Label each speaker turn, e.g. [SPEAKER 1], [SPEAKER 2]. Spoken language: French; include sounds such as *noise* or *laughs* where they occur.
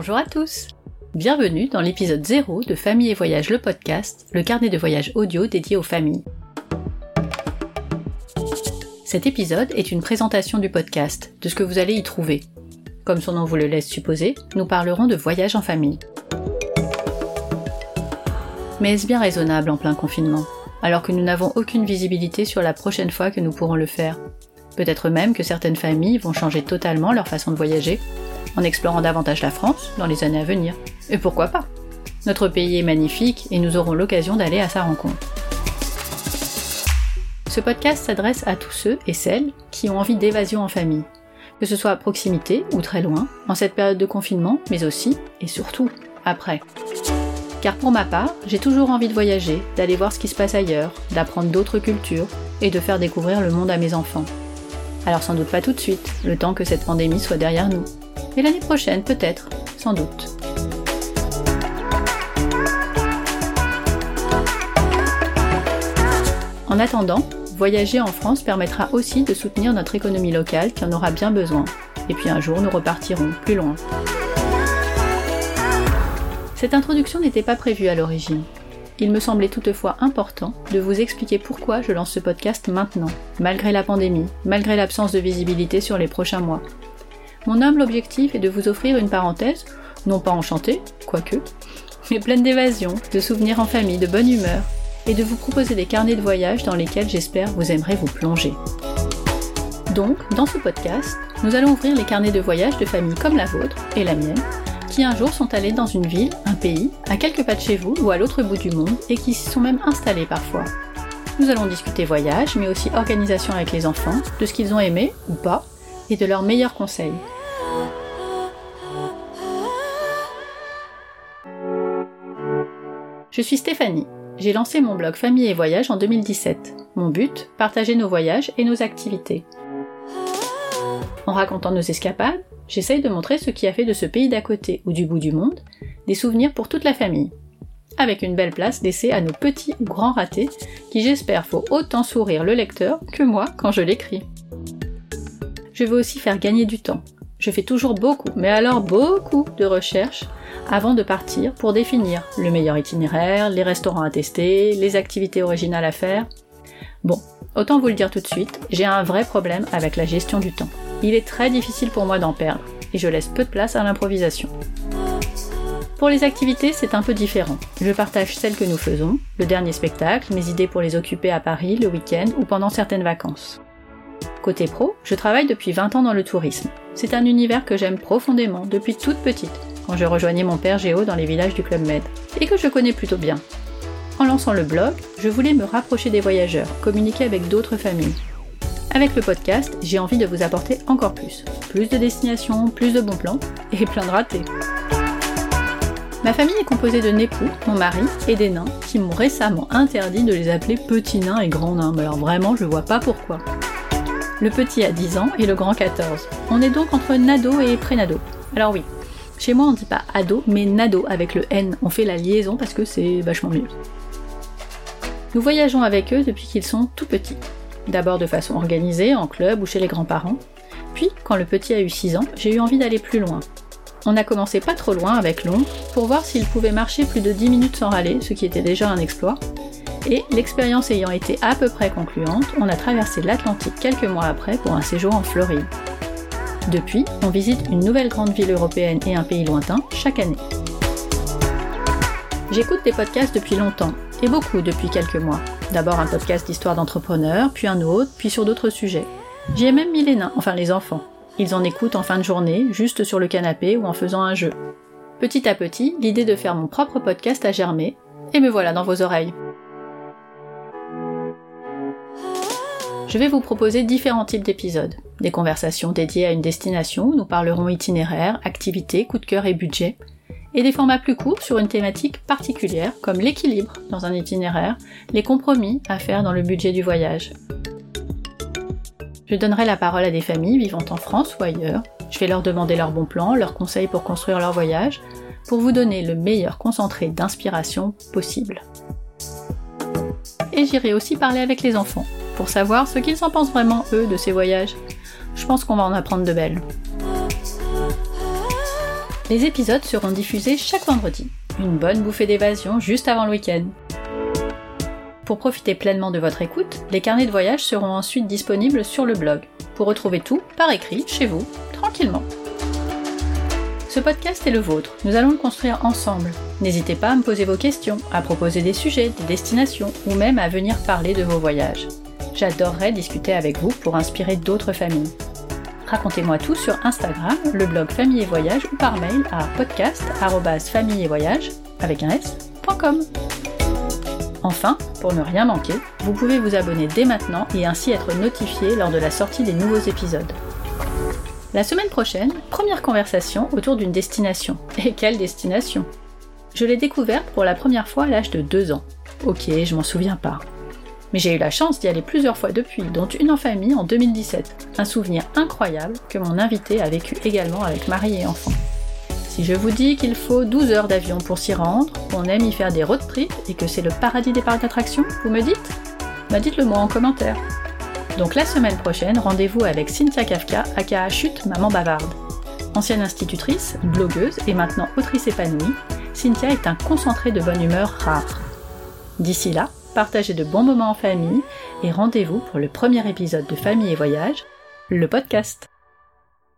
[SPEAKER 1] Bonjour à tous Bienvenue dans l'épisode 0 de Famille et Voyage le podcast, le carnet de voyage audio dédié aux familles. Cet épisode est une présentation du podcast, de ce que vous allez y trouver. Comme son nom vous le laisse supposer, nous parlerons de voyage en famille. Mais est-ce bien raisonnable en plein confinement, alors que nous n'avons aucune visibilité sur la prochaine fois que nous pourrons le faire? Peut-être même que certaines familles vont changer totalement leur façon de voyager, en explorant davantage la France dans les années à venir. Et pourquoi pas? Notre pays est magnifique et nous aurons l'occasion d'aller à sa rencontre. Ce podcast s'adresse à tous ceux et celles qui ont envie d'évasion en famille, que ce soit à proximité ou très loin, en cette période de confinement, mais aussi et surtout après. Car pour ma part, j'ai toujours envie de voyager, d'aller voir ce qui se passe ailleurs, d'apprendre d'autres cultures et de faire découvrir le monde à mes enfants. Alors sans doute pas tout de suite, le temps que cette pandémie soit derrière nous. Et l'année prochaine peut-être, sans doute. En attendant, voyager en France permettra aussi de soutenir notre économie locale qui en aura bien besoin. Et puis un jour, nous repartirons plus loin. Cette introduction n'était pas prévue à l'origine. Il me semblait toutefois important de vous expliquer pourquoi je lance ce podcast maintenant, malgré la pandémie, malgré l'absence de visibilité sur les prochains mois. Mon humble objectif est de vous offrir une parenthèse, non pas enchantée, quoique, mais pleine d'évasion, de souvenirs en famille, de bonne humeur, et de vous proposer des carnets de voyage dans lesquels j'espère vous aimerez vous plonger. Donc, dans ce podcast, nous allons ouvrir les carnets de voyage de familles comme la vôtre et la mienne, un jour sont allés dans une ville, un pays, à quelques pas de chez vous ou à l'autre bout du monde et qui s'y sont même installés parfois. Nous allons discuter voyage, mais aussi organisation avec les enfants, de ce qu'ils ont aimé ou pas, et de leurs meilleurs conseils. Je suis Stéphanie. J'ai lancé mon blog Famille et Voyage en 2017. Mon but, partager nos voyages et nos activités. En racontant nos escapades, j'essaye de montrer ce qui a fait de ce pays d'à côté ou du bout du monde des souvenirs pour toute la famille. Avec une belle place laissée à nos petits ou grands ratés qui j'espère font autant sourire le lecteur que moi quand je l'écris. Je veux aussi faire gagner du temps. Je fais toujours beaucoup, mais alors beaucoup de recherches avant de partir pour définir le meilleur itinéraire, les restaurants à tester, les activités originales à faire. Bon, autant vous le dire tout de suite, j'ai un vrai problème avec la gestion du temps. Il est très difficile pour moi d'en perdre, et je laisse peu de place à l'improvisation. Pour les activités, c'est un peu différent. Je partage celles que nous faisons, le dernier spectacle, mes idées pour les occuper à Paris, le week-end ou pendant certaines vacances. Côté pro, je travaille depuis 20 ans dans le tourisme. C'est un univers que j'aime profondément depuis toute petite, quand je rejoignais mon père Géo dans les villages du Club Med, et que je connais plutôt bien. En lançant le blog, je voulais me rapprocher des voyageurs, communiquer avec d'autres familles, avec le podcast, j'ai envie de vous apporter encore plus. Plus de destinations, plus de bons plans et plein de ratés. Ma famille est composée de Népou, mon mari, et des nains qui m'ont récemment interdit de les appeler petits nains et grands nains, mais alors vraiment je vois pas pourquoi. Le petit a 10 ans et le grand 14. On est donc entre Nado et Prénado. Alors oui, chez moi on dit pas ado, mais Nado avec le N. On fait la liaison parce que c'est vachement mieux. Nous voyageons avec eux depuis qu'ils sont tout petits d'abord de façon organisée, en club ou chez les grands-parents. Puis, quand le petit a eu 6 ans, j'ai eu envie d'aller plus loin. On a commencé pas trop loin avec l'oncle pour voir s'il pouvait marcher plus de 10 minutes sans râler, ce qui était déjà un exploit. Et l'expérience ayant été à peu près concluante, on a traversé l'Atlantique quelques mois après pour un séjour en Floride. Depuis, on visite une nouvelle grande ville européenne et un pays lointain chaque année. J'écoute des podcasts depuis longtemps, et beaucoup depuis quelques mois. D'abord un podcast d'histoire d'entrepreneurs, puis un autre, puis sur d'autres sujets. J'y ai même mis les nains, enfin les enfants. Ils en écoutent en fin de journée, juste sur le canapé ou en faisant un jeu. Petit à petit, l'idée de faire mon propre podcast a germé, et me voilà dans vos oreilles. Je vais vous proposer différents types d'épisodes. Des conversations dédiées à une destination où nous parlerons itinéraire, activités, coup de cœur et budget, et des formats plus courts sur une thématique particulière comme l'équilibre dans un itinéraire, les compromis à faire dans le budget du voyage. Je donnerai la parole à des familles vivant en France ou ailleurs. Je vais leur demander leurs bons plans, leurs conseils pour construire leur voyage, pour vous donner le meilleur concentré d'inspiration possible. Et j'irai aussi parler avec les enfants, pour savoir ce qu'ils en pensent vraiment, eux, de ces voyages. Je pense qu'on va en apprendre de belles. Les épisodes seront diffusés chaque vendredi. Une bonne bouffée d'évasion juste avant le week-end. Pour profiter pleinement de votre écoute, les carnets de voyage seront ensuite disponibles sur le blog, pour retrouver tout par écrit chez vous, tranquillement. Ce podcast est le vôtre, nous allons le construire ensemble. N'hésitez pas à me poser vos questions, à proposer des sujets, des destinations, ou même à venir parler de vos voyages. J'adorerais discuter avec vous pour inspirer d'autres familles. Racontez-moi tout sur Instagram, le blog Famille et Voyage ou par mail à podcast.famille et voyage avec un s.com. Enfin, pour ne rien manquer, vous pouvez vous abonner dès maintenant et ainsi être notifié lors de la sortie des nouveaux épisodes. La semaine prochaine, première conversation autour d'une destination. *laughs* Et quelle destination? Je l'ai découverte pour la première fois à l'âge de 2 ans. Ok, je m'en souviens pas. Mais j'ai eu la chance d'y aller plusieurs fois depuis, dont une en famille en 2017. Un souvenir incroyable que mon invité a vécu également avec mari et enfant. Si je vous dis qu'il faut 12 heures d'avion pour s'y rendre, qu'on aime y faire des road trips et que c'est le paradis des parcs d'attractions, vous me dites? Bah dites-le moi en commentaire. Donc la semaine prochaine, rendez-vous avec Cynthia Kafka, aka Chute Maman Bavarde. Ancienne institutrice, blogueuse et maintenant autrice épanouie, Cynthia est un concentré de bonne humeur rare. D'ici là, partagez de bons moments en famille et rendez-vous pour le premier épisode de Famille et Voyage, le podcast.